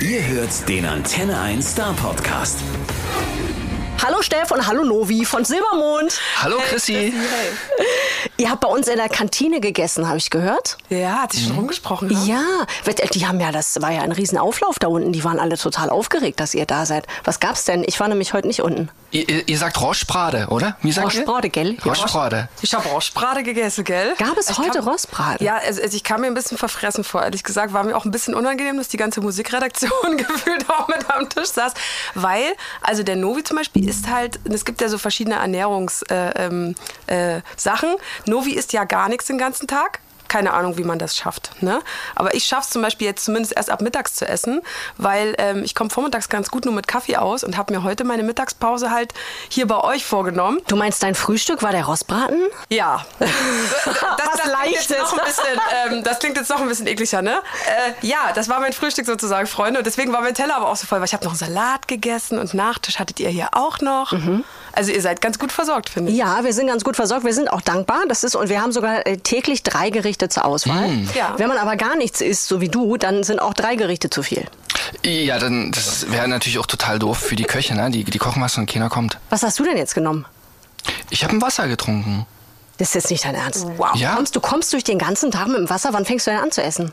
Ihr hört den Antenne 1 Star Podcast. Hallo Steff und hallo Novi von Silbermond. Hallo Chrissy. Ihr habt bei uns in der Kantine gegessen, habe ich gehört. Ja, hat sich schon rumgesprochen. Ne? Ja, die haben ja, das war ja ein Riesenauflauf da unten. Die waren alle total aufgeregt, dass ihr da seid. Was gab's denn? Ich war nämlich heute nicht unten. Ihr, ihr- sagt Roschbrade, oder? Wie sagt ihr? Roschbrade, gell? Ja. Roschbrade. Ich habe Rostbrate gegessen, gell? Gab es Ich heute kam- Rostbraten? Ja, also, also ich kam mir ein bisschen verfressen vor, ehrlich gesagt. War mir auch ein bisschen unangenehm, dass die ganze Musikredaktion gefühlt auch mit am Tisch saß. Weil, also der Novi zum Beispiel ist halt, es gibt ja so verschiedene Ernährungssachen. Äh, ähm, äh. Novi isst ja gar nichts den ganzen Tag. Keine Ahnung, wie man das schafft. Ne? Aber ich schaffe es zum Beispiel jetzt zumindest erst ab mittags zu essen, weil ähm, ich komme vormittags ganz gut nur mit Kaffee aus und habe mir heute meine Mittagspause halt hier bei euch vorgenommen. Du meinst, dein Frühstück war der Rostbraten? Ja. Das, Was klingt Leichtes. jetzt noch ein bisschen, ähm, das klingt jetzt noch ein bisschen ekliger, ne? Äh, ja, das war mein Frühstück sozusagen, Freunde. Und deswegen war mein Teller aber auch so voll, weil ich habe noch einen Salat gegessen und Nachtisch hattet ihr hier auch noch. Also ihr seid ganz gut versorgt, finde ich. Ja, wir sind ganz gut versorgt. Wir sind auch dankbar. Das ist, und wir haben sogar äh, täglich drei Gerichte zur Auswahl. Ja. Wenn man aber gar nichts isst, so wie du, dann sind auch drei Gerichte zu viel. Ja, dann das wäre natürlich auch total doof für die Köche, ne? Die, die kochen was und keiner kommt. Was hast du denn jetzt genommen? Ich habe ein Wasser getrunken. Das ist jetzt nicht dein Ernst. Wow. Ja. Kommst, du kommst durch den ganzen Tag mit dem Wasser. Wann fängst du denn an zu essen?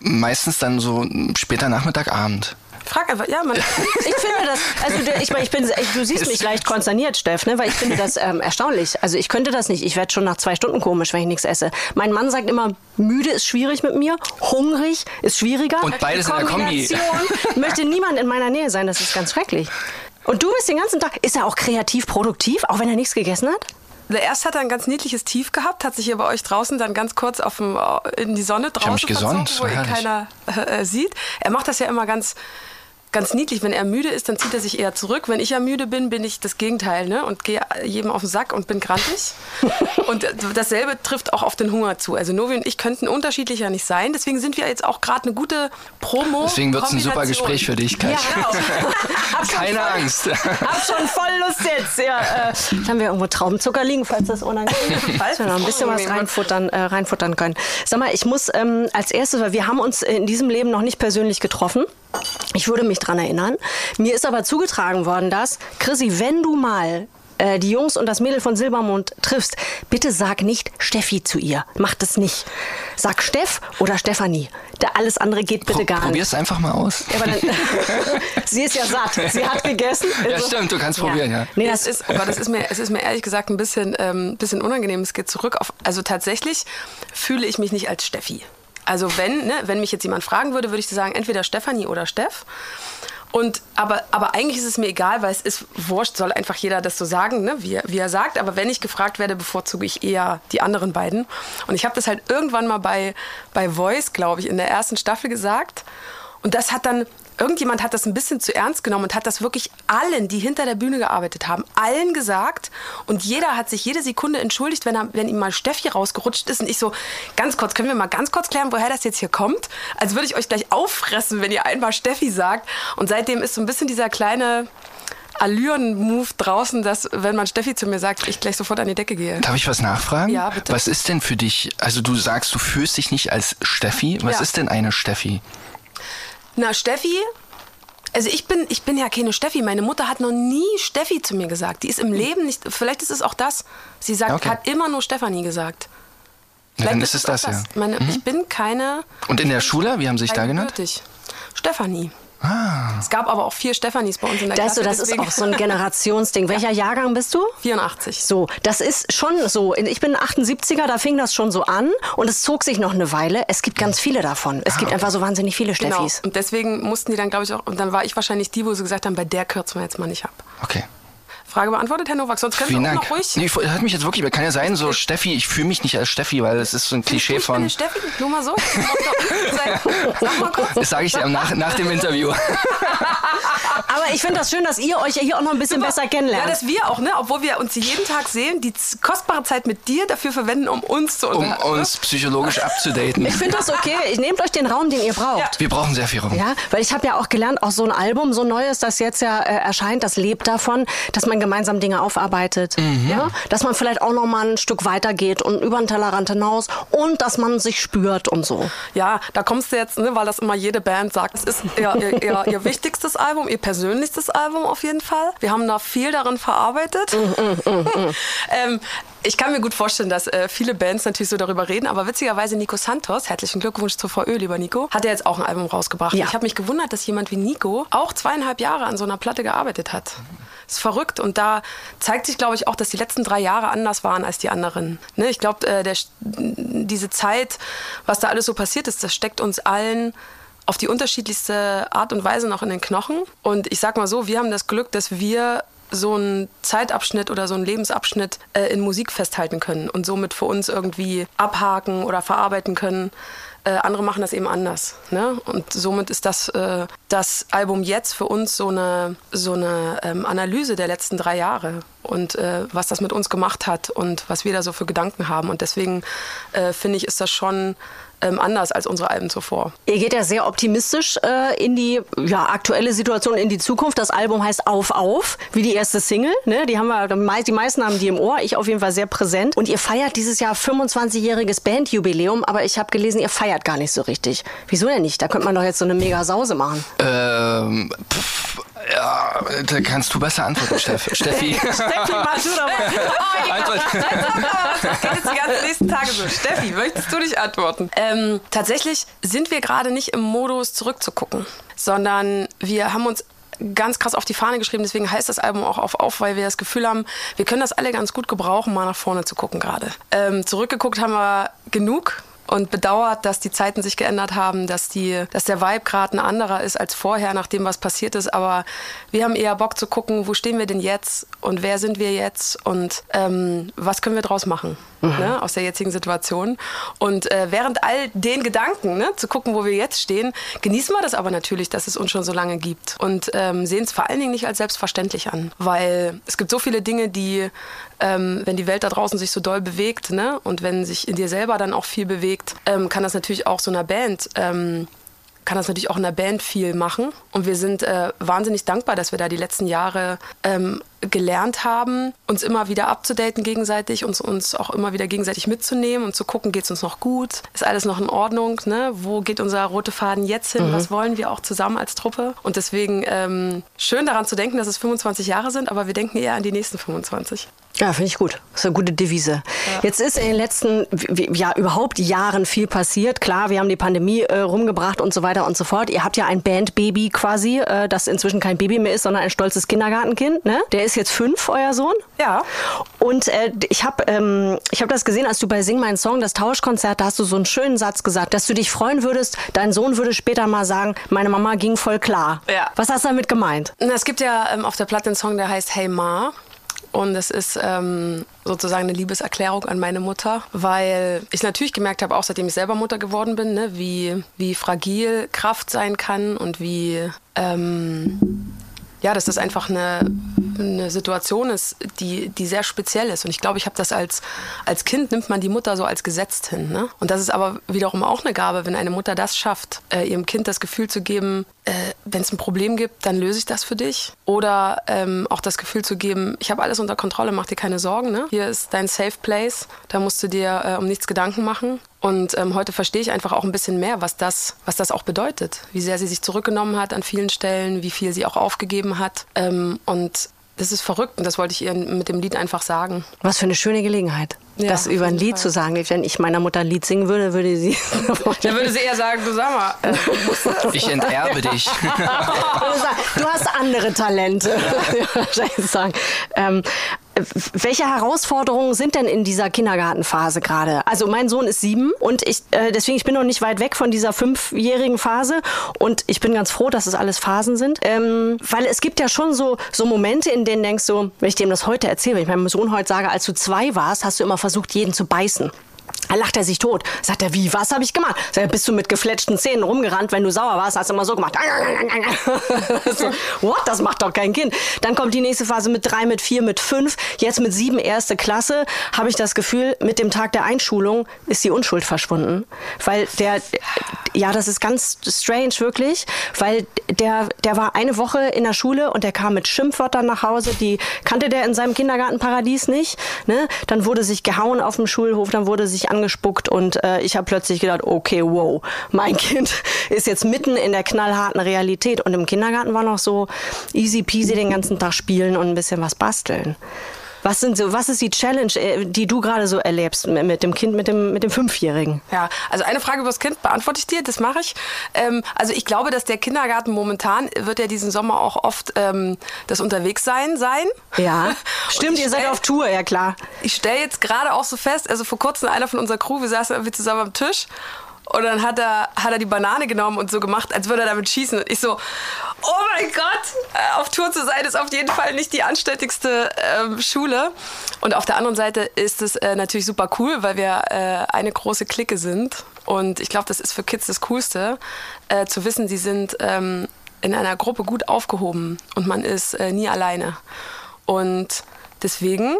Meistens dann so später Nachmittag, Abend. Frag einfach, ja, man. Ich finde das, also du- ich, meine, ich bin, ich, du siehst mich leicht konsterniert, Steff, ne? weil ich finde das ähm, erstaunlich. Also ich könnte das nicht. Ich werde schon nach zwei Stunden komisch, wenn ich nichts esse. Mein Mann sagt immer, müde ist schwierig mit mir, hungrig ist schwieriger. Und beides in der Kombi. Kombination möchte niemand in meiner Nähe sein. Das ist ganz schrecklich. Und du bist den ganzen Tag, ist er auch kreativ, produktiv, auch wenn er nichts gegessen hat? Erst hat er ein ganz niedliches Tief gehabt, hat sich hier bei euch draußen dann ganz kurz auf dem, in die Sonne draußen verzogen, wo ihn keiner äh, sieht. Er macht das ja immer ganz, ganz niedlich. Wenn er müde ist, dann zieht er sich eher zurück. Wenn ich ja müde bin, bin ich das Gegenteil ne? und gehe jedem auf den Sack und bin grantig. und dasselbe trifft auch auf den Hunger zu. Also Novi und ich könnten unterschiedlicher nicht sein. Deswegen sind wir jetzt auch gerade eine gute Promo. Deswegen wird's ein super. Gespräch für dich gleich. Ja, schon Keine voll- Angst. Hab schon voll Lust jetzt. Ja, äh, haben wir irgendwo Traubenzucker liegen, falls das unangenehm ist. Dass wir noch ein bisschen was reinfuttern, äh, reinfuttern können. Sag mal, ich muss ähm, als erstes, weil wir haben uns in diesem Leben noch nicht persönlich getroffen. Ich würde mich dran erinnern. Mir ist aber zugetragen worden, dass, Chrissy, wenn du mal äh, die Jungs und das Mädel von Silbermond triffst, bitte sag nicht Steffi zu ihr. Mach das nicht. Sag Steff oder Stefanie. Da alles andere geht bitte Pro gar nicht. probier's einfach mal aus. Ja, aber dann, sie ist ja satt. Sie hat gegessen. Ja, stimmt, du kannst probieren, ja. Nee, Das das ist, aber das ist mir, es ist mir ehrlich gesagt ein bisschen, ähm, bisschen unangenehm. Es geht zurück auf, also tatsächlich fühle ich mich nicht als Steffi. Also wenn, ne, wenn mich jetzt jemand fragen würde, würde ich sagen, entweder Stefanie oder Steff. Und, aber, aber eigentlich ist es mir egal, weil es ist wurscht, soll einfach jeder das so sagen, ne, wie, er- wie er sagt. Aber wenn ich gefragt werde, bevorzuge ich eher die anderen beiden. Und ich habe das halt irgendwann mal bei, bei Voice, glaube ich, in der ersten Staffel gesagt. Und das hat dann, irgendjemand hat das ein bisschen zu ernst genommen und hat das wirklich allen, die hinter der Bühne gearbeitet haben, allen gesagt. Und jeder hat sich jede Sekunde entschuldigt, wenn, er, wenn ihm mal Steffi rausgerutscht ist. Und ich so, ganz kurz, können wir mal ganz kurz klären, woher das jetzt hier kommt? Als würde ich euch gleich auffressen, wenn ihr einmal Steffi sagt. Und seitdem ist so ein bisschen dieser kleine Allüren-Move draußen, dass, wenn man Steffi zu mir sagt, ich gleich sofort an die Decke gehe. Darf ich was nachfragen? Ja, bitte. Was ist denn für dich, also du sagst, du fühlst dich nicht als Steffi. Was Ja. ist denn eine Steffi? Na, Steffi, also ich bin, ich bin ja keine Steffi. Meine Mutter hat noch nie Steffi zu mir gesagt. Die ist im Leben nicht, vielleicht ist es auch das. Sie sagt, Okay. hat immer nur Stefanie gesagt. Na, dann ist es auch das, ja. Mhm. Meine, Ich bin keine. Und in der Schule, wie haben sie sich da genannt? Stefanie. Ah. Es gab aber auch vier Stefanis bei uns in der Das, ist so, Klasse. das ist deswegen- auch so ein Generationsding. Welcher Jahrgang bist du? 84. So, das ist schon so. Ich bin 78er, da fing das schon so an und es zog sich noch eine Weile. Es gibt ganz viele davon. Es gibt einfach so wahnsinnig viele Genau. Steffis. Und deswegen mussten die dann, glaube ich, auch. Und dann war ich wahrscheinlich die, wo sie gesagt haben, bei der kürzen wir jetzt mal nicht ab. Okay. Frage beantwortet, Herr Nowak. Sonst können Vielen wir auch Dank. noch ruhig. Nee, ich- hat mich jetzt wirklich, kann ja sein, so Steffi, ich fühle mich nicht als Steffi, weil es ist so ein Klischee ich von. Steffi, nur mal so. Sag mal kurz. Das sage ich dir nach, nach dem Interview. Aber ich finde das schön, dass ihr euch hier auch noch ein bisschen besser kennenlernt. Ja, dass wir auch, ne, obwohl wir uns jeden Tag sehen, die kostbare Zeit mit dir dafür verwenden, um uns zu Um uns psychologisch abzudaten. Ich finde das okay. Ich nehmt euch den Raum, den ihr braucht. Ja. Wir brauchen sehr viel Raum. Ja, weil ich habe ja auch gelernt, auch so ein Album, so ein neues, das jetzt ja äh, erscheint, das lebt davon, dass man gemeinsam Dinge aufarbeitet. Mhm. Ja? Dass man vielleicht auch noch mal ein Stück weiter geht und über den Tellerrand hinaus und dass man sich spürt und so. Ja, da kommst du jetzt, ne, weil das immer jede Band sagt, es ist ihr, ihr, ihr, ihr wichtigstes Album, ihr persönlichstes Album auf jeden Fall. Wir haben da viel darin verarbeitet. Mm, mm, mm, ähm, ich kann mir gut vorstellen, dass äh, viele Bands natürlich so darüber reden, aber witzigerweise Nico Santos, herzlichen Glückwunsch zur VÖ, lieber Nico, hat ja jetzt auch ein Album rausgebracht. Ja. Ich habe mich gewundert, dass jemand wie Nico auch zweieinhalb Jahre an so einer Platte gearbeitet hat. Das ist verrückt und da zeigt sich, glaube ich, auch, dass die letzten drei Jahre anders waren als die anderen. Ne? Ich glaube, äh, diese Zeit, was da alles so passiert ist, das steckt uns allen auf die unterschiedlichste Art und Weise noch in den Knochen. Und ich sag mal so, wir haben das Glück, dass wir so einen Zeitabschnitt oder so einen Lebensabschnitt äh, in Musik festhalten können und somit für uns irgendwie abhaken oder verarbeiten können. Äh, andere machen das eben anders. Ne? Und somit ist das, äh, das Album jetzt für uns so eine, so eine ähm, Analyse der letzten drei Jahre und äh, was das mit uns gemacht hat und was wir da so für Gedanken haben. Und deswegen äh, finde ich, ist das schon anders als unsere Alben zuvor. Ihr geht ja sehr optimistisch äh, in die ja, aktuelle Situation, in die Zukunft. Das Album heißt Auf Auf, wie die erste Single. Ne? Die haben wir, die meisten haben die im Ohr, ich auf jeden Fall sehr präsent. Und ihr feiert dieses Jahr 25-jähriges Bandjubiläum, aber ich habe gelesen, ihr feiert gar nicht so richtig. Wieso denn nicht? Da könnte man doch jetzt so eine mega Sause machen. Ähm, pff, ja, da kannst du besser antworten, Steff. Steffi. Steffi, mach du doch mal. Das jetzt die ganzen nächsten Tage so. Steffi, möchtest du nicht antworten? Ähm, tatsächlich sind wir gerade nicht im Modus zurückzugucken, sondern wir haben uns ganz krass auf die Fahne geschrieben. Deswegen heißt das Album auch auf, auf, weil wir das Gefühl haben, wir können das alle ganz gut gebrauchen, mal nach vorne zu gucken gerade. Ähm, zurückgeguckt haben wir genug und bedauert, dass die Zeiten sich geändert haben, dass, die, dass der Vibe gerade ein anderer ist als vorher, nachdem was passiert ist. Aber wir haben eher Bock zu gucken, wo stehen wir denn jetzt und wer sind wir jetzt und ähm, was können wir draus machen mhm. ne, aus der jetzigen Situation. Und äh, während all den Gedanken, ne, zu gucken, wo wir jetzt stehen, genießen wir das aber natürlich, dass es uns schon so lange gibt und ähm, sehen es vor allen Dingen nicht als selbstverständlich an, weil es gibt so viele Dinge, die ähm, wenn die Welt da draußen sich so doll bewegt ne? und wenn sich in dir selber dann auch viel bewegt, ähm, kann das natürlich auch so einer Band ähm, kann das natürlich auch in der Band viel machen. Und wir sind äh, wahnsinnig dankbar, dass wir da die letzten Jahre ähm, gelernt haben, uns immer wieder abzudaten gegenseitig, uns, uns auch immer wieder gegenseitig mitzunehmen und zu gucken, geht es uns noch gut, ist alles noch in Ordnung, ne? wo geht unser roter Faden jetzt hin, mhm. was wollen wir auch zusammen als Truppe. Und deswegen ähm, schön daran zu denken, dass es 25 Jahre sind, aber wir denken eher an die nächsten 25. Ja, finde ich gut. Das ist eine gute Devise. Ja. Jetzt ist in den letzten, ja, überhaupt Jahren viel passiert. Klar, wir haben die Pandemie äh, rumgebracht und so weiter und so fort. Ihr habt ja ein Bandbaby quasi, äh, das inzwischen kein Baby mehr ist, sondern ein stolzes Kindergartenkind. Ne? Der ist jetzt fünf, euer Sohn. Ja. Und äh, ich habe ähm, hab das gesehen, als du bei Sing Mein Song, das Tauschkonzert, da hast du so einen schönen Satz gesagt, dass du dich freuen würdest, dein Sohn würde später mal sagen, meine Mama ging voll klar. Ja. Was hast du damit gemeint? Es gibt ja ähm, auf der Platte einen Song, der heißt Hey Ma. Und es ist ähm, sozusagen eine Liebeserklärung an meine Mutter, weil ich natürlich gemerkt habe, auch seitdem ich selber Mutter geworden bin, ne, wie, wie fragil Kraft sein kann und wie, ähm, ja, dass das einfach eine, eine Situation ist, die, die sehr speziell ist. Und ich glaube, ich habe das als, als Kind, nimmt man die Mutter so als gesetzt hin. Ne? Und das ist aber wiederum auch eine Gabe, wenn eine Mutter das schafft, äh, ihrem Kind das Gefühl zu geben, äh, wenn es ein Problem gibt, dann löse ich das für dich. Oder ähm, auch das Gefühl zu geben, ich habe alles unter Kontrolle, mach dir keine Sorgen. Ne? Hier ist dein Safe Place, da musst du dir äh, um nichts Gedanken machen. Und ähm, heute verstehe ich einfach auch ein bisschen mehr, was das, was das auch bedeutet. Wie sehr sie sich zurückgenommen hat an vielen Stellen, wie viel sie auch aufgegeben hat. Ähm, und das ist verrückt und das wollte ich ihr mit dem Lied einfach sagen. Was für eine schöne Gelegenheit, ja, das über ein Lied Fall. zu sagen. Wenn ich meiner Mutter ein Lied singen würde, würde sie. Dann würde sie eher sagen, du sag mal. Äh, ich enterbe dich. du hast andere Talente. Ja. sagen. Ähm, welche Herausforderungen sind denn in dieser Kindergartenphase gerade? Also mein Sohn ist sieben und ich äh, deswegen ich bin noch nicht weit weg von dieser fünfjährigen Phase und ich bin ganz froh, dass es alles Phasen sind, ähm, weil es gibt ja schon so so Momente, in denen denkst du, wenn ich dem das heute erzähle, wenn ich meinem Sohn heute sage, als du zwei warst, hast du immer versucht, jeden zu beißen. Da lacht er sich tot. Sagt er, wie, was habe ich gemacht? Sagt er, bist du mit gefletschten Zähnen rumgerannt, wenn du sauer warst, hast du immer so gemacht. so, what? Das macht doch kein Kind. Dann kommt die nächste Phase mit drei, mit vier, mit fünf. Jetzt mit sieben erste Klasse habe ich das Gefühl, mit dem Tag der Einschulung ist die Unschuld verschwunden. Weil der, ja, das ist ganz strange, wirklich. Weil der, der war eine Woche in der Schule und der kam mit Schimpfwörtern nach Hause. Die kannte der in seinem Kindergartenparadies nicht. Ne? Dann wurde sich gehauen auf dem Schulhof, dann wurde sich angespuckt und äh, ich habe plötzlich gedacht, okay, wow, mein Kind ist jetzt mitten in der knallharten Realität und im Kindergarten war noch so easy peasy den ganzen Tag spielen und ein bisschen was basteln. Was sind so, was ist die Challenge, äh, die du gerade so erlebst mit dem Kind, mit dem, mit dem Fünfjährigen? Ja, also eine Frage über das Kind beantworte ich dir, das mache ich. Ähm, also ich glaube, dass der Kindergarten momentan wird ja diesen Sommer auch oft ähm, das Unterwegssein sein. Ja, stimmt, ihr seid auf Tour, ja klar. Ich stelle jetzt gerade auch so fest, also vor kurzem einer von unserer Crew, wir saßen irgendwie zusammen am Tisch und dann hat er, hat er die Banane genommen und so gemacht, als würde er damit schießen. Und ich so, oh mein Gott, äh, auf Tour zu sein ist auf jeden Fall nicht die anständigste ähm, Schule. Und auf der anderen Seite ist es äh, natürlich super cool, weil wir äh, eine große Clique sind. Und ich glaube, das ist für Kids das Coolste, äh, zu wissen, sie sind ähm, in einer Gruppe gut aufgehoben und man ist äh, nie alleine. Und deswegen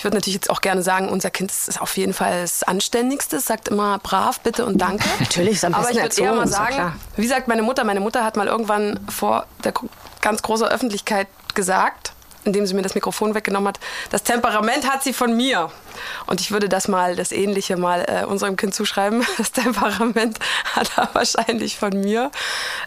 ich würde natürlich jetzt auch gerne sagen, unser Kind ist auf jeden Fall das Anständigste, sagt immer brav, bitte und danke. Natürlich ist am Aber besten ich würde eher mal sagen, wie sagt meine Mutter, meine Mutter hat mal irgendwann vor der ganz großen Öffentlichkeit gesagt, indem sie mir das Mikrofon weggenommen hat, das Temperament hat sie von mir. Und ich würde das mal, das Ähnliche mal äh, unserem Kind zuschreiben. Das Temperament hat er wahrscheinlich von mir.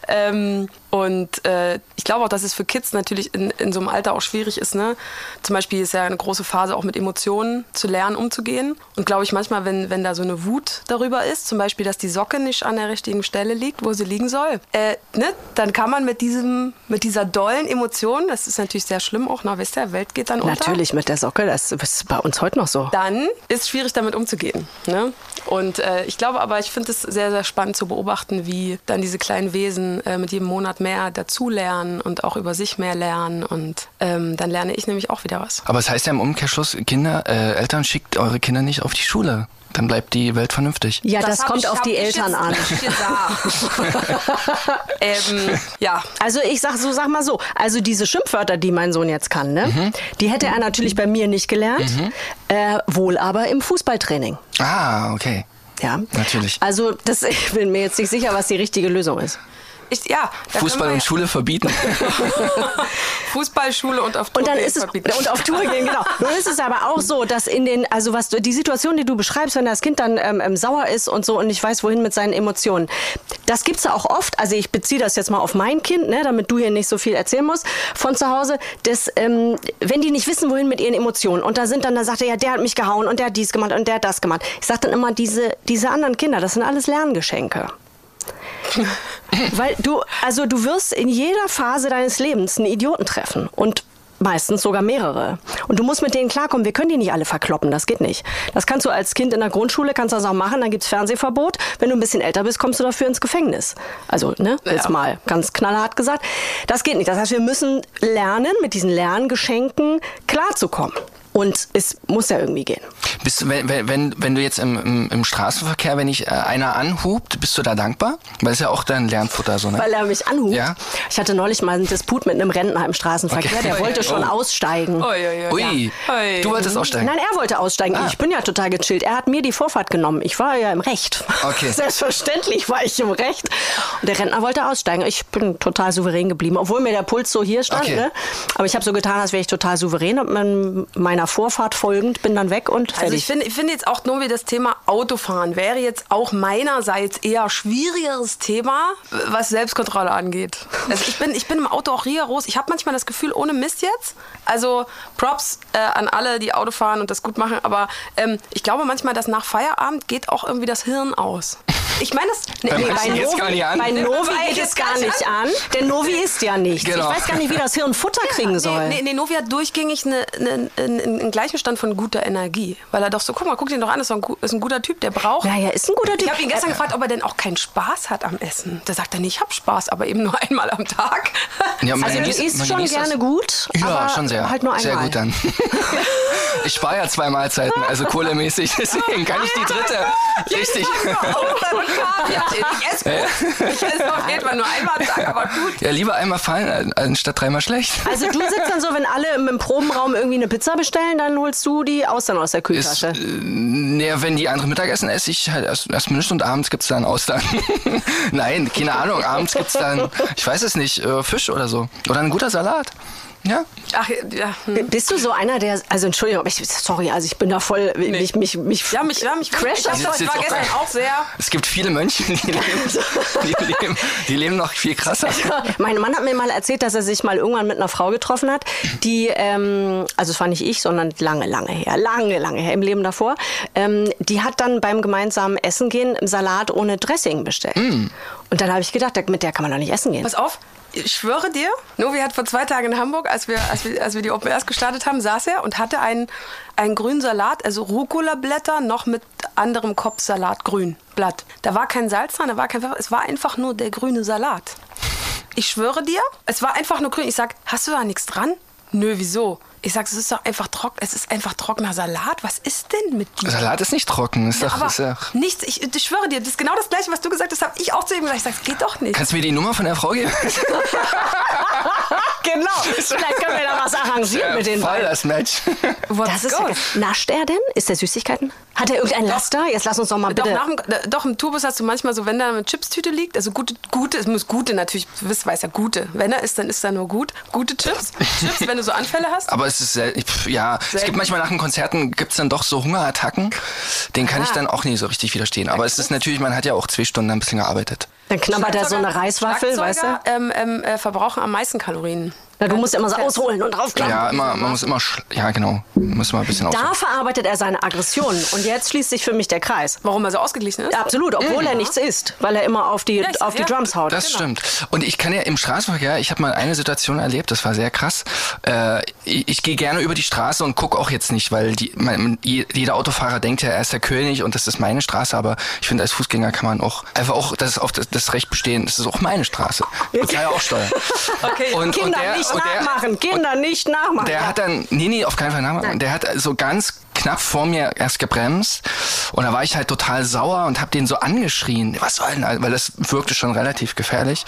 Ähm, und äh, ich glaube auch, dass es für Kids natürlich in, in so einem Alter auch schwierig ist. Ne? Zum Beispiel ist ja eine große Phase auch mit Emotionen zu lernen, umzugehen. Und glaube ich manchmal, wenn, wenn da so eine Wut darüber ist, zum Beispiel, dass die Socke nicht an der richtigen Stelle liegt, wo sie liegen soll, äh, ne? dann kann man mit, diesem, mit dieser dollen Emotion, das ist natürlich sehr schlimm auch, na wisst ihr, Welt geht dann unter. Natürlich mit der Socke, das ist bei uns heute noch so. Dann ist es schwierig damit umzugehen. Ne? Und äh, ich glaube aber, ich finde es sehr, sehr spannend zu beobachten, wie dann diese kleinen Wesen äh, mit jedem Monat mehr dazulernen und auch über sich mehr lernen. Und ähm, dann lerne ich nämlich auch wieder was. Aber es das heißt ja im Umkehrschluss, Kinder, äh, Eltern schickt eure Kinder nicht auf die Schule. Dann bleibt die Welt vernünftig. Ja, das, das kommt ich, auf die Eltern an. ähm, ja. Also ich sag so, sag mal so. Also diese Schimpfwörter, die mein Sohn jetzt kann, ne, mhm. die hätte er natürlich bei mir nicht gelernt, mhm. äh, wohl aber im Fußballtraining. Ah, okay. Ja, natürlich. Also das, ich bin mir jetzt nicht sicher, was die richtige Lösung ist. Ich, ja, Fußball und ja. Schule verbieten. Fußball, Schule und auf Tour und dann ist es, verbieten. Und auf Tour gehen, genau. Nun ist es aber auch so, dass in den, also was du, die Situation, die du beschreibst, wenn das Kind dann ähm, ähm sauer ist und so und nicht weiß, wohin mit seinen Emotionen, das gibt es ja auch oft. Also ich beziehe das jetzt mal auf mein Kind, ne, damit du hier nicht so viel erzählen musst von zu Hause. Dass, ähm, wenn die nicht wissen, wohin mit ihren Emotionen und da sind dann, da sagt er, ja, der hat mich gehauen und der hat dies gemacht und der hat das gemacht. Ich sage dann immer, diese, diese anderen Kinder, das sind alles Lerngeschenke. Weil du, also du wirst in jeder Phase deines Lebens einen Idioten treffen und meistens sogar mehrere. Und du musst mit denen klarkommen. Wir können die nicht alle verkloppen, das geht nicht. Das kannst du als Kind in der Grundschule, kannst du das auch machen, dann gibt es Fernsehverbot. Wenn du ein bisschen älter bist, kommst du dafür ins Gefängnis. Also, ne, jetzt ja. mal ganz knallhart gesagt. Das geht nicht. Das heißt, wir müssen lernen, mit diesen Lerngeschenken klarzukommen. Und es muss ja irgendwie gehen. Bist du, wenn, wenn, wenn du jetzt im, im, im Straßenverkehr, wenn dich äh, einer anhubt, bist du da dankbar? Weil es ja auch dein Lernfutter so, ne? Weil er mich anhubt? Ja. Ich hatte neulich mal einen Disput mit einem Rentner im Straßenverkehr, okay. der wollte schon oh. aussteigen. Ui, ui, ui. Ja. Du wolltest aussteigen? Nein, er wollte aussteigen. Ah. Ich bin ja total gechillt. Er hat mir die Vorfahrt genommen. Ich war ja im Recht. Okay. Selbstverständlich war ich im Recht. Und der Rentner wollte aussteigen. Ich bin total souverän geblieben, obwohl mir der Puls so hier stand. Okay. Ne? Aber ich habe so getan, als wäre ich total souverän. Und meiner meiner Vorfahrt folgend, bin dann weg und fertig. Also ich finde ich find jetzt auch nur wie das Thema Autofahren wäre jetzt auch meinerseits eher schwierigeres Thema, was Selbstkontrolle angeht. Also ich bin, ich bin im Auto auch rigoros. Ich habe manchmal das Gefühl, ohne Mist jetzt, also Props äh, an alle, die Auto fahren und das gut machen, aber ähm, ich glaube manchmal, dass nach Feierabend geht auch irgendwie das Hirn aus. Ich meine das. Nee, bei Novi- gar nicht an. Bei Novi geht es gar nicht an, denn Novi isst ja nichts. Genau. Ich weiß gar nicht, wie das Hirn Futter kriegen soll. Nee, nee, Novi hat durchgängig eine, eine, einen, einen gleichen Stand von guter Energie. Weil er doch so, guck mal, guck den doch an, ist, ein, ist ein guter Typ, der braucht. Naja, ist ein guter Typ. Ich habe ihn gestern gefragt, ob er denn auch keinen Spaß hat am Essen. Da sagt er, nee, ich habe Spaß, aber eben nur einmal am Tag. Ja, Also du isst schon gerne gut, Ja, aber schon sehr. halt nur Sehr einmal. gut dann. ich spare ja zwei Mahlzeiten, also kohlemäßig, deswegen kann ich die dritte. Richtig. Ich esse gut. Ich esse auf jeden Fall nur einmal am Tag, aber gut. Ja, lieber einmal fallen, anstatt dreimal schlecht. Also du sitzt dann so, wenn alle im Probenraum irgendwie eine Pizza bestellen, dann holst du die Austern aus der Ist, Kühltasche. äh, naja, wenn die andere Mittagessen esse ich halt erst, erst nicht und abends gibt's dann Austern. Nein, keine Ahnung. Abends gibt's dann, ich weiß es nicht, äh, Fisch oder so. Oder ein guter Salat. Ja. Ach, ja. hm. Bist du so einer, der, also Entschuldigung, aber ich, sorry, also ich bin da voll, mich, mich, mich, Ja, mich, ja, mich Crash ich, hab das doch, ich war auch gestern auch sehr. Es gibt viele Mönche, die leben, die leben, die leben noch viel krasser. Mein Mann hat mir mal erzählt, dass er sich mal irgendwann mit einer Frau getroffen hat, die, ähm, also es war nicht ich, sondern lange, lange her, lange, lange her im Leben davor, ähm, die hat dann beim gemeinsamen Essen gehen Salat ohne Dressing bestellt. Mm. Und dann habe ich gedacht, mit der kann man doch nicht essen gehen. Pass auf, ich schwöre dir, Novi hat vor zwei Tagen in Hamburg, als wir, als wir, als wir die Open Airs gestartet haben, saß er und hatte einen, einen grünen Salat, also Rucola-Blätter noch mit anderem Kopfsalat, grün, Blatt. Da war kein Salz dran, da war kein Pfeffer, es war einfach nur der grüne Salat. Ich schwöre dir, es war einfach nur grün. Ich sag, hast du da nichts dran? Nö, wieso? Ich sag, es ist doch einfach trocken, es ist einfach trockener Salat. Was ist denn mit dir? Salat ist nicht trocken. Ist doch, Aber ist ja, nichts, ich, ich schwöre dir, das ist genau das Gleiche, was du gesagt hast, habe ich auch zu ihm gesagt. Ich sag, es geht doch nicht. kannst du mir die Nummer von der Frau geben? genau. Vielleicht können wir da was arrangieren mit den Voll beiden. das Match. Das ist ja, nascht er denn? Ist der Süßigkeiten? Hat er irgendein Laster? Jetzt lass uns doch mal Doch, bitte. nach dem, äh, doch, im Tourbus hast du manchmal so, wenn da eine Chipstüte liegt, also gute, gute, es muss gute natürlich, du wisst, weiß ja, gute. Wenn er ist, dann ist er nur gut. Gute Chips. Chips, wenn du so Anfälle hast. Aber es ist sel- pf, ja, es gibt manchmal nach den Konzerten gibt's dann doch so Hungerattacken. Den kann ich Ah. dann auch nicht so richtig widerstehen. Aber es ist natürlich, man hat ja auch zwei Stunden ein bisschen gearbeitet. Dann knabbert er so eine Reiswaffel, weißt du? Ähm, ähm, äh, verbrauchen am meisten Kalorien. Na, du musst immer so ausholen und draufklappen. Ja, immer, man muss immer, schl- ja genau, muss mal ein bisschen Da aufpassen. verarbeitet er seine Aggressionen. Und jetzt schließt sich für mich der Kreis. Warum er so ausgeglichen ist? Ja, absolut, obwohl er nichts isst, weil er immer auf die, Ja, auf die ja. Drums haut. Das stimmt. Und ich kann ja im Straßenverkehr, ich habe mal eine Situation erlebt, das war sehr krass. Äh, ich ich gehe gerne über die Straße und guck auch jetzt nicht, weil die, mein, je- jeder Autofahrer denkt ja, er ist der König und das ist meine Straße, aber ich finde, als Fußgänger kann man auch einfach auch das auf das, das Recht bestehen, das ist auch meine Straße. Ich bezahle auch Steuern. Okay. Und, Kinder und der, nicht und der, nachmachen, Kinder nicht nachmachen. Der hat dann, nee, nee, auf keinen Fall nachmachen. Der hat so ganz knapp vor mir erst gebremst und da war ich halt total sauer und habe den so angeschrien. Was soll denn, weil das wirkte schon relativ gefährlich.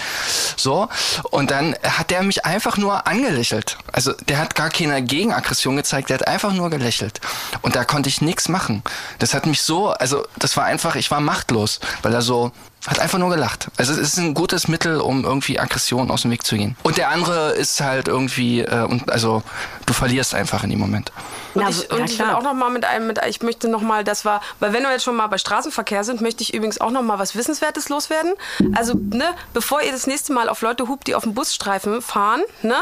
So und dann hat der mich einfach nur angelächelt. Also der hat gar keine Gegenaggression gezeigt, der hat einfach nur gelächelt und da konnte ich nichts machen. Das hat mich so, also das war einfach, ich war machtlos, weil er so hat einfach nur gelacht. Also es ist ein gutes Mittel, um irgendwie Aggression aus dem Weg zu gehen. Und der andere ist halt irgendwie, äh, und also du verlierst einfach in dem Moment. Und Na, ich, ja, und ich will auch noch mal mit einem, mit, ich möchte noch mal, das war, weil wenn wir jetzt schon mal bei Straßenverkehr sind, möchte ich übrigens auch noch mal was Wissenswertes loswerden. Also, ne, bevor ihr das nächste Mal auf Leute hupt, die auf dem Busstreifen fahren, ne,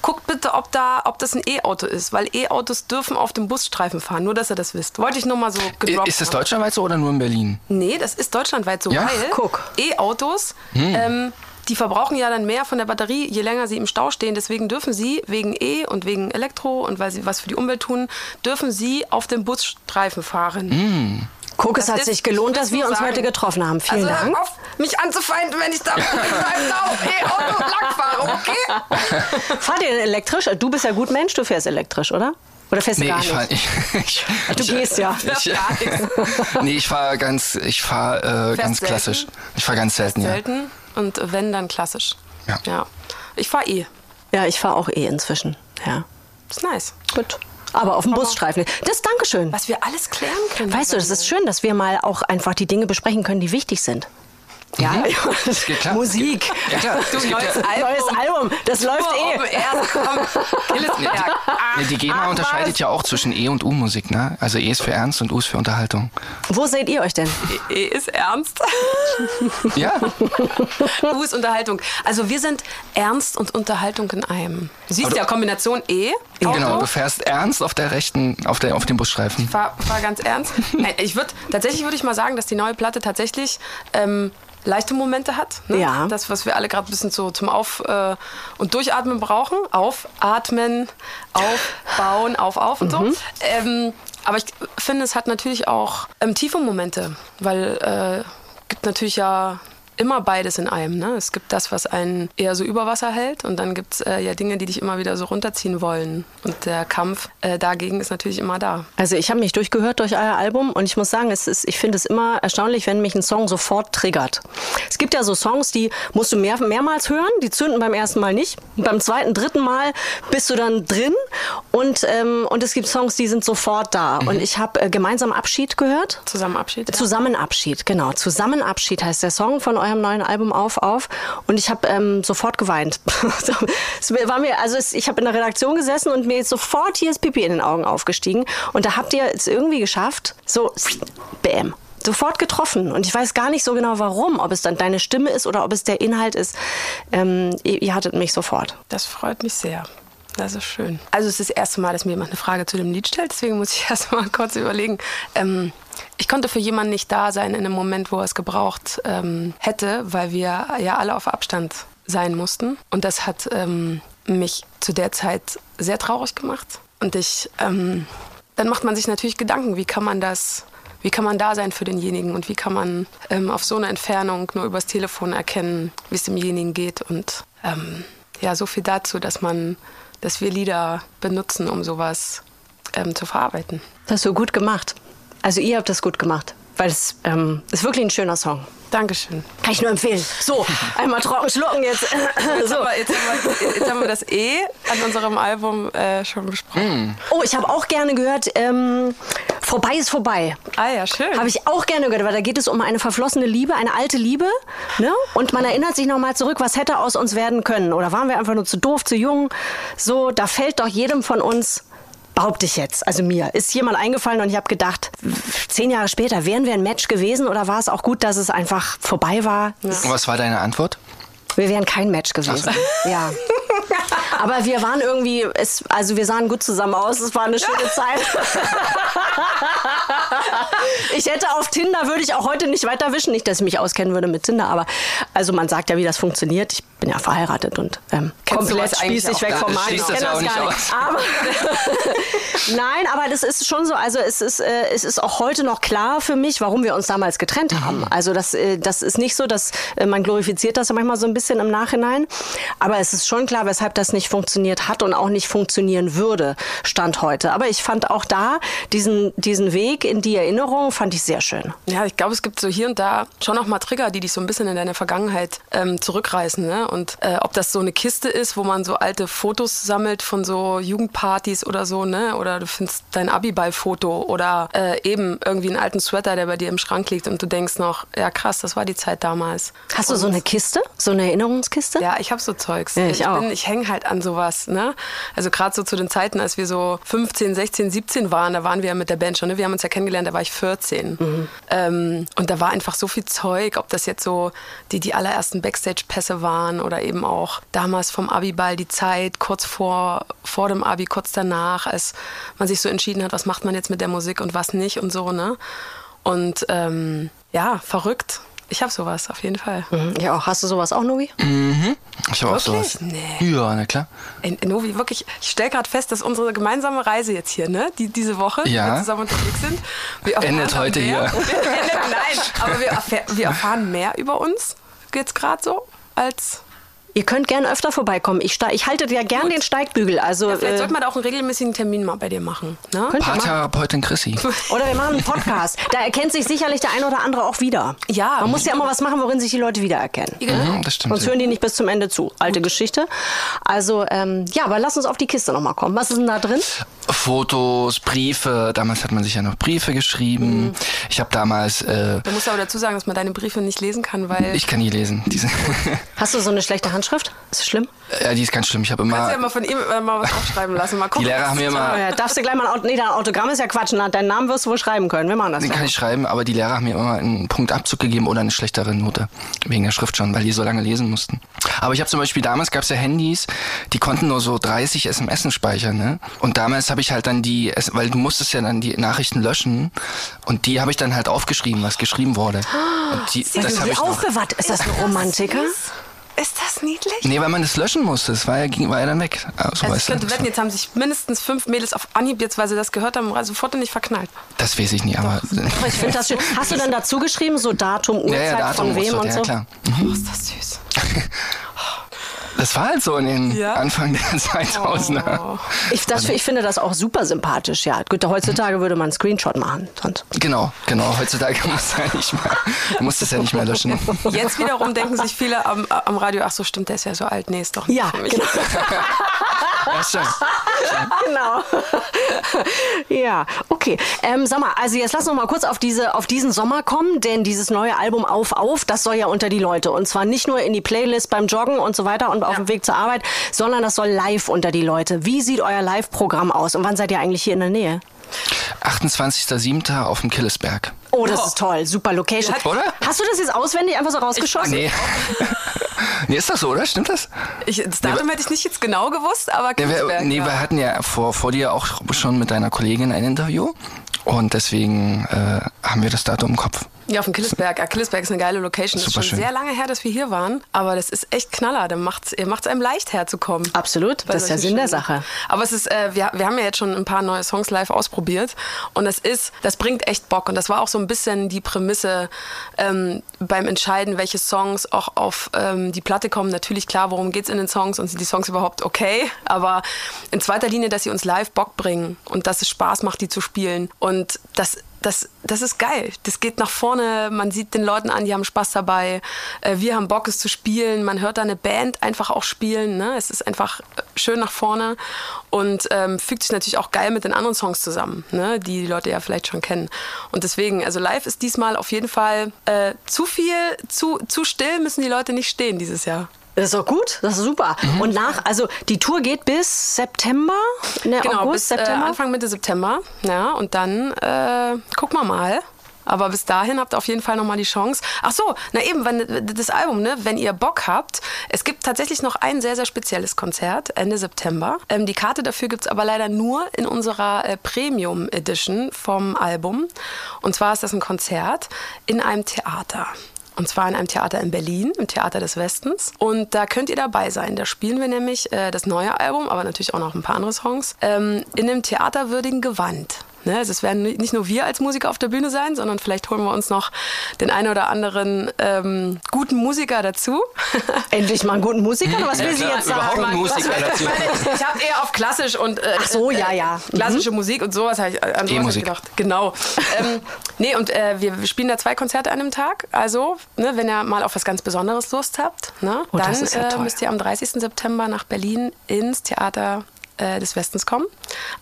guckt bitte, ob da, ob das ein E-Auto ist, weil E-Autos dürfen auf dem Busstreifen fahren. Nur, dass ihr das wisst. Wollte ich nur mal so gedroppt Ist das deutschlandweit so oder nur in Berlin? Nee, das ist deutschlandweit so, Ja? weil Guck. E-Autos, ähm, die verbrauchen ja dann mehr von der Batterie, je länger sie im Stau stehen. Deswegen dürfen sie wegen E und wegen Elektro und weil sie was für die Umwelt tun, dürfen sie auf dem Busstreifen fahren. Guck, es hat ist- sich gelohnt, dass wir uns nur heute sagen. getroffen haben. Vielen also Dank. hör auf, mich anzufeinden, wenn ich da mit meinem E-Auto lang fahre, okay? Fahrt ihr denn elektrisch? Du bist ja gut Mensch, du fährst elektrisch, oder? Oder fährst du Nee, gar ich fahr, nicht? ich, ich, Du ich, gehst ja. Ich, Gar nichts. nee, ich fahre ganz, ich fahre äh, ganz selten? klassisch. Ich fahre ganz selten, ja. Selten und wenn, dann klassisch. Ja. ja. Ich fahre E. Ja, ich fahre auch eh inzwischen. Ja, Ist nice. gut. Aber auf dem Busstreifen. Das Dankeschön. Was wir alles klären können. Weißt du, das ist schön, dass wir mal auch einfach die Dinge besprechen können, die wichtig sind. Ja, Mhm. Das geht klar. Musik. Ja. Du, neues ja, Album. Neues Album, das läuft eh. Air, komm. Hillesberg. Nee, die GEMA Ach, unterscheidet was? ja auch zwischen E und U-Musik, ne? Also E ist für Ernst und U ist für Unterhaltung. Wo seht ihr euch denn? E ist ernst. Ja, U ist Unterhaltung. Also wir sind Ernst und Unterhaltung in einem. Du siehst ja, Kombination E. Auto. genau. Du fährst ernst auf der rechten, auf, der, auf dem Busstreifen. war, war ganz ernst. Nein, ich würde tatsächlich würde ich mal sagen, dass die neue Platte tatsächlich ähm, leichte Momente hat. Ne? Ja. Das, was wir alle gerade ein bisschen so zum Auf- äh, und Durchatmen brauchen. Aufatmen, aufbauen, auf, auf und Mhm. so. Ähm, aber ich finde, es hat natürlich auch ähm, tiefe Momente, weil äh, gibt natürlich ja immer beides in einem. Ne? Es gibt das, was einen eher so über Wasser hält und dann gibt es äh, ja Dinge, die dich immer wieder so runterziehen wollen. Und der Kampf äh, dagegen ist natürlich immer da. Also ich habe mich durchgehört durch euer Album und ich muss sagen, es ist, ich finde es immer erstaunlich, wenn mich ein Song sofort triggert. Es gibt ja so Songs, die musst du mehr, mehrmals hören, die zünden beim ersten Mal nicht. Beim zweiten, dritten Mal bist du dann drin und, ähm, und es gibt Songs, die sind sofort da. Und ich habe äh, gemeinsam Abschied gehört. Zusammen Abschied. ja. Zusammenabschied, genau. Zusammenabschied heißt der Song von eurem neuen Album Auf Auf. Und ich habe ähm, sofort geweint. es war mir, also es, ich habe in der Redaktion gesessen und mir ist sofort hier das Pipi in den Augen aufgestiegen. Und da habt ihr es irgendwie geschafft, so bam. Sofort getroffen. Und ich weiß gar nicht so genau warum, ob es dann deine Stimme ist oder ob es der Inhalt ist. Ähm, ihr, ihr hattet mich sofort. Das freut mich sehr. Das ist schön. Also es ist das erste Mal, dass mir jemand eine Frage zu dem Lied stellt, deswegen muss ich erst mal kurz überlegen. Ähm, ich konnte für jemanden nicht da sein in einem Moment, wo er es gebraucht ähm, hätte, weil wir ja alle auf Abstand sein mussten. Und das hat ähm, mich zu der Zeit sehr traurig gemacht. Und ich, ähm, dann macht man sich natürlich Gedanken, wie kann man das, wie kann man da sein für denjenigen und wie kann man ähm, auf so eine Entfernung nur übers Telefon erkennen, wie es demjenigen geht. Und ähm, ja, so viel dazu, dass man, dass wir Lieder benutzen, um sowas ähm, zu verarbeiten. Das hast du gut gemacht. Also ihr habt das gut gemacht. Weil es ähm, ist wirklich ein schöner Song. Dankeschön. Kann ich nur empfehlen. So, einmal trocken schlucken jetzt. Jetzt, so. haben wir, jetzt, haben wir, jetzt haben wir das E an unserem Album äh, schon besprochen. Oh, ich habe auch gerne gehört, ähm, Vorbei ist vorbei. Ah ja, schön. Habe ich auch gerne gehört, weil da geht es um eine verflossene Liebe, eine alte Liebe. Ne? Und man erinnert sich nochmal zurück, was hätte aus uns werden können. Oder waren wir einfach nur zu doof, zu jung? So, da fällt doch jedem von uns, behaupte ich jetzt, also mir, ist jemand eingefallen und ich habe gedacht, zehn Jahre später, wären wir ein Match gewesen oder war es auch gut, dass es einfach vorbei war? Und was war deine Antwort? Wir wären kein Match gewesen. Ja. Aber wir waren irgendwie, es, also wir sahen gut zusammen aus. Es war eine schöne Zeit. ich hätte auf Tinder, würde ich auch heute nicht weiter wischen. Nicht, dass ich mich auskennen würde mit Tinder, aber also man sagt ja, wie das funktioniert. Ich bin ja verheiratet und ähm, komplett spießig auch weg vom nicht? Markt. Ich das kenn ja auch nicht gar aus. Aber Nein, aber das ist schon so. Also es ist, äh, es ist auch heute noch klar für mich, warum wir uns damals getrennt Mhm. haben. Also das, äh, das ist nicht so, dass äh, man glorifiziert das ja manchmal so ein bisschen im Nachhinein. Aber es ist schon klar, weshalb das nicht funktioniert hat und auch nicht funktionieren würde, Stand heute. Aber ich fand auch da diesen, diesen Weg in die Erinnerung, fand ich sehr schön. Ja, ich glaube, es gibt so hier und da schon noch mal Trigger, die dich so ein bisschen in deine Vergangenheit ähm, zurückreißen. Ne? Und äh, ob das so eine Kiste ist, wo man so alte Fotos sammelt von so Jugendpartys oder so, ne? Oder du findest dein Abiball-Foto oder äh, eben irgendwie einen alten Sweater, der bei dir im Schrank liegt und du denkst noch, ja krass, das war die Zeit damals. Hast du so eine Kiste? So eine Erinnerungskiste? Ja, ich habe so Zeugs. Ja, ich auch. bin, ich hänge halt an sowas. Ne? Also gerade so zu den Zeiten, als wir so 15, 16, 17 waren, da waren wir ja mit der Band schon. Ne? Wir haben uns ja kennengelernt, da war ich 14. Mhm. Ähm, und da war einfach so viel Zeug, ob das jetzt so die, die allerersten Backstage-Pässe waren oder eben auch damals vom Abiball die Zeit, kurz vor, vor dem Abi, kurz danach, als man sich so entschieden hat, was macht man jetzt mit der Musik und was nicht und so. Ne? Und ähm, ja, verrückt. Ich habe sowas, auf jeden Fall. Mhm, Ja, auch. Hast du sowas auch, Novi? Ich habe auch sowas. Nee. Ja, na klar. Ey, Novi, wirklich, ich stelle gerade fest, dass unsere gemeinsame Reise jetzt hier, ne, die, diese Woche, die Ja. wir zusammen unterwegs sind, wir erfahren Endet heute mehr, hier. Endet, nein, aber wir, erfahr, wir erfahren mehr über uns jetzt gerade so als Ihr könnt gerne öfter vorbeikommen. Ich, ich halte ja gern den Steigbügel. Also, Ja, vielleicht äh, sollte man da auch einen regelmäßigen Termin mal bei dir machen. Ne? Paartherapeutin Chrissy. Oder wir machen einen Podcast. Da erkennt sich sicherlich der eine oder andere auch wieder. Ja. Man muss ja immer was machen, worin sich die Leute wiedererkennen. Mhm, das stimmt. Sonst hören die nicht bis zum Ende zu. Alte Geschichte. Also, ähm, ja, aber lass uns auf die Kiste nochmal kommen. Was ist denn da drin? Fotos, Briefe. Damals hat man sich ja noch Briefe geschrieben. Ich habe damals, äh, Du musst aber dazu sagen, dass man deine Briefe nicht lesen kann, weil. ich kann nie lesen. Diese Hast du so eine schlechte Handschrift? Ist das schlimm? ja, die ist ganz schlimm. Ich habe Kannst immer. du ja mal von ihm äh, mal was aufschreiben lassen. Mal Die gucken. Lehrer haben mir immer. ja, darfst du gleich mal ein nee, dein Autogramm ist ja Quatsch. Na, Deinen Namen wirst du wohl schreiben können. Wir machen das. Den gleich. kann ich schreiben, aber die Lehrer haben mir immer einen Punkt Abzug gegeben oder eine schlechtere Note. Wegen der Schrift schon, weil die so lange lesen mussten. Aber ich habe zum Beispiel, damals gab es ja Handys, die konnten nur so 30 SMS speichern. Ne? Und damals habe ich halt dann die, weil du musstest ja dann die Nachrichten löschen. Und die habe ich dann halt aufgeschrieben, was geschrieben wurde. Und die, das habe ich aufbewahrt. Ist das ein Romantiker? Ist das niedlich? Nee, weil man das löschen musste. Das war ja, ging, war ja dann weg. Also, Also ich könnte wetten, jetzt haben sich mindestens fünf Mädels auf Anhieb jetzt, weil sie das gehört haben, sofort in dich verknallt. das weiß ich nie, aber. Aber ich finde das schön. Hast du dann dazu geschrieben, so Datum, Uhrzeit, Ja, ja, Datum von wem und und so, so? ja klar. Oh, ist das süß. Das war halt so in den Ja? Anfang der 2000er. Ich, das, ich finde das auch super sympathisch, ja. Gut, heutzutage würde man einen Screenshot machen. Sonst. Genau, genau. Heutzutage musst du ja nicht mehr, du musst es ja nicht mehr löschen. Jetzt wiederum denken sich viele am, am Radio, ach so stimmt, der ist ja so alt. Nee, ist doch nicht Ja, für mich. genau. Ja, stimmt. genau. ja, okay. Ähm, sag mal, also jetzt lass uns mal kurz auf, diese, auf diesen Sommer kommen, denn dieses neue Album Auf Auf, das soll ja unter die Leute. Und zwar nicht nur in die Playlist beim Joggen und so weiter und auf dem Weg zur Arbeit, sondern das soll live unter die Leute. Wie sieht euer Live-Programm aus und wann seid ihr eigentlich hier in der Nähe? 28.07. auf dem Killesberg. Oh, das ist toll. Super Location. Oder? Hast du das jetzt auswendig einfach so rausgeschossen? Nee. nee, ist das so, oder? Stimmt das? Ich, das Datum hätte ich nicht jetzt genau gewusst, aber Nee, wir, Kingsberg, nee, ja. wir hatten ja vor, vor dir auch schon mit deiner Kollegin ein Interview. Und deswegen äh, haben wir das Datum im Kopf. Ja, auf dem Killesberg. Ja, Killesberg ist eine geile Location. Das ist Super schon schön. sehr lange her, dass wir hier waren. Aber das ist echt Knaller. Dann macht es einem leicht herzukommen. Absolut. Das ist der solchen Sinn der Sache. Aber es ist, äh, wir, wir haben ja jetzt schon ein paar neue Songs live ausprobiert und das ist, das bringt echt Bock und das war auch so ein bisschen die Prämisse ähm, beim Entscheiden, welche Songs auch auf ähm, die Platte kommen. Natürlich klar, worum geht's in den Songs und sind die Songs überhaupt okay, aber in zweiter Linie, dass sie uns live Bock bringen und dass es Spaß macht, die zu spielen und das das, das ist geil. Das geht nach vorne. Man sieht den Leuten an, die haben Spaß dabei. Äh, wir haben Bock, es zu spielen. Man hört da eine Band einfach auch spielen. Ne? Es ist einfach äh, schön nach vorne und ähm, fügt sich natürlich auch geil mit den anderen Songs zusammen, ne? die die Leute ja vielleicht schon kennen. Und deswegen, also live ist diesmal auf jeden Fall äh, zu viel, zu, zu still müssen die Leute nicht stehen dieses Jahr. Das ist doch gut, das ist super. Mhm. Und nach, also die Tour geht bis September, ne, Genau, August, bis äh, September. Anfang Mitte September. Ja, und dann äh, gucken wir mal. Aber bis dahin habt ihr auf jeden Fall nochmal die Chance. Ach so, na eben, wenn, das Album, ne, wenn ihr Bock habt. Es gibt tatsächlich noch ein sehr, sehr spezielles Konzert Ende September. Ähm, die Karte dafür gibt's aber leider nur in unserer äh, Premium Edition vom Album. Und zwar ist das ein Konzert in einem Theater. Und zwar in einem Theater in Berlin, im Theater des Westens. Und da könnt ihr dabei sein. Da spielen wir nämlich äh, das neue Album, aber natürlich auch noch ein paar andere Songs, ähm, in einem theaterwürdigen Gewand. Ne, also es werden nicht nur wir als Musiker auf der Bühne sein, sondern vielleicht holen wir uns noch den einen oder anderen ähm, guten Musiker dazu. Endlich mal einen guten Musiker, oder was will sie klar, jetzt überhaupt sagen? einen Musiker dazu. Ich habe eher auf klassisch und äh, Ach so, ja, ja. Mhm. klassische Musik und sowas habe ich an sowas hab ich E-Musik. gedacht. Genau. ähm, nee, und äh, wir, spielen da zwei Konzerte an einem Tag. Also, ne, wenn ihr mal auf was ganz Besonderes Lust habt, ne, Oh, dann ja äh, müsst ihr am 30. September nach Berlin ins Theater äh, des Westens kommen.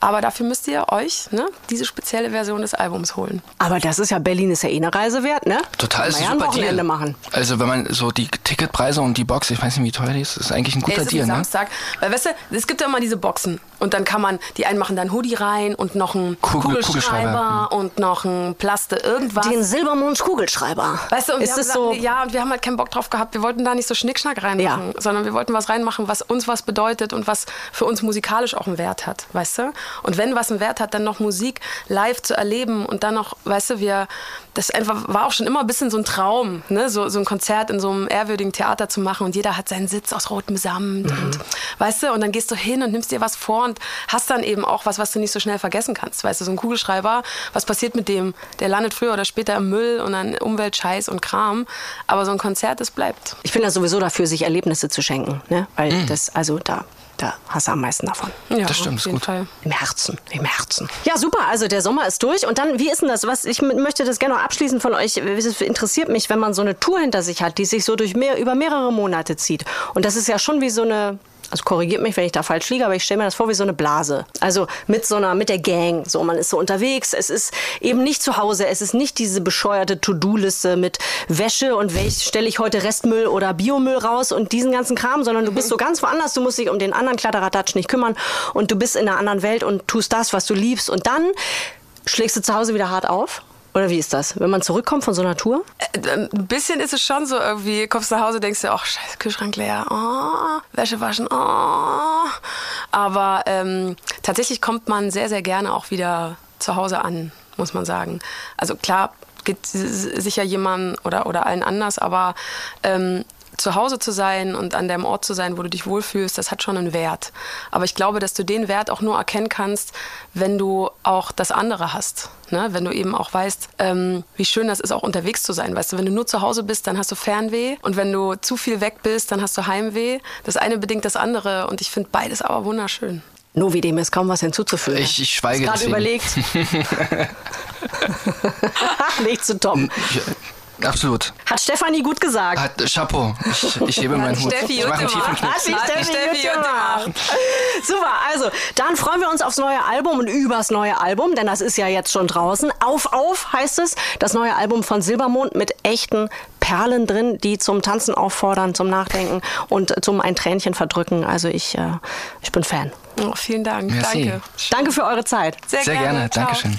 Aber dafür müsst ihr euch ne, diese spezielle Version des Albums holen. Aber das ist ja, Berlin ist ja eh eine Reise wert, ne? Total, ist man ein super Wochenende Deal. machen. Also wenn man so die Ticketpreise und die Box, ich weiß nicht, wie teuer die ist, ist eigentlich ein guter es ist Deal, ne? Samstag. Weil, weißt du, es gibt ja immer diese Boxen. Und dann kann man, die einen machen da einen Hoodie rein und noch einen Kugel- Kugelschreiber, Kugelschreiber. und noch ein Plaste irgendwas. Den Silbermond-Kugelschreiber. Weißt du, und ist wir haben das gesagt, so? ja, und wir haben halt keinen Bock drauf gehabt. Wir wollten da nicht so Schnickschnack reinmachen, Ja. sondern wir wollten was reinmachen, was uns was bedeutet und was für uns musikalisch auch einen Wert hat, weißt du? Und wenn was einen Wert hat, dann noch Musik live zu erleben und dann noch, weißt du, wir, das einfach war auch schon immer ein bisschen so ein Traum, ne? so, so ein Konzert in so einem ehrwürdigen Theater zu machen und jeder hat seinen Sitz aus rotem Samt mhm. und, weißt du, und dann gehst du hin und nimmst dir was vor und hast dann eben auch was, was du nicht so schnell vergessen kannst, weißt du, so ein Kugelschreiber, was passiert mit dem? Der landet früher oder später im Müll und dann Umweltscheiß und Kram, aber so ein Konzert, das bleibt. Ich bin da sowieso dafür, sich Erlebnisse zu schenken, ne? weil mhm. das, also da da hast du am meisten davon. Ja, das stimmt, ist gut. Fall. Im Herzen, im Herzen. Ja, super. Also der Sommer ist durch. Und dann, wie ist denn das? Was, ich möchte das gerne noch abschließen von euch. Es interessiert mich, wenn man so eine Tour hinter sich hat, die sich so durch mehr, über mehrere Monate zieht. Und das ist ja schon wie so eine also korrigiert mich, wenn ich da falsch liege, aber ich stelle mir das vor wie so eine Blase. Also mit so einer, mit der Gang. So, man ist so unterwegs. Es ist eben nicht zu Hause. Es ist nicht diese bescheuerte To-Do-Liste mit Wäsche und welch stelle ich heute Restmüll oder Biomüll raus und diesen ganzen Kram, sondern du bist so ganz woanders. Du musst dich um den anderen Kladderadatsch nicht kümmern und du bist in einer anderen Welt und tust das, was du liebst. Und dann schlägst du zu Hause wieder hart auf oder wie ist das? Wenn man zurückkommt von so einer Tour? Äh, ein bisschen ist es schon so irgendwie. Kommst nach Hause, denkst du, ach, scheiße, Kühlschrank leer, oh, Wäsche waschen, oh. Aber ähm, tatsächlich kommt man sehr, sehr gerne auch wieder zu Hause an, muss man sagen. Also klar, geht sicher jemandem oder, oder allen anders, aber ähm, zu Hause zu sein und an dem Ort zu sein, wo du dich wohlfühlst, das hat schon einen Wert. Aber ich glaube, dass du den Wert auch nur erkennen kannst, wenn du auch das andere hast. Ne? Wenn du eben auch weißt, ähm, wie schön das ist, auch unterwegs zu sein. Weißt du, wenn du nur zu Hause bist, dann hast du Fernweh. Und wenn du zu viel weg bist, dann hast du Heimweh. Das eine bedingt das andere. Und ich finde beides aber wunderschön. Nur wie dem ist kaum was hinzuzufügen. Ich, ich schweige gerade überlegt. Nicht zu Tom. Absolut. Hat Stefanie gut gesagt. Hat, Chapeau. Ich, ich hebe meinen Hut. Steffi ich mache einen tiefen Hat die Steffi, Steffi gemacht. Super, also dann freuen wir uns aufs neue Album und übers neue Album, denn das ist ja jetzt schon draußen. Auf, auf heißt es, das neue Album von Silbermond mit echten Perlen drin, die zum Tanzen auffordern, zum Nachdenken und zum ein Tränchen verdrücken. Also ich, äh, ich bin Fan. Oh, vielen Dank. Merci. Danke. Danke für eure Zeit. Sehr, Sehr gerne. gerne. Dankeschön.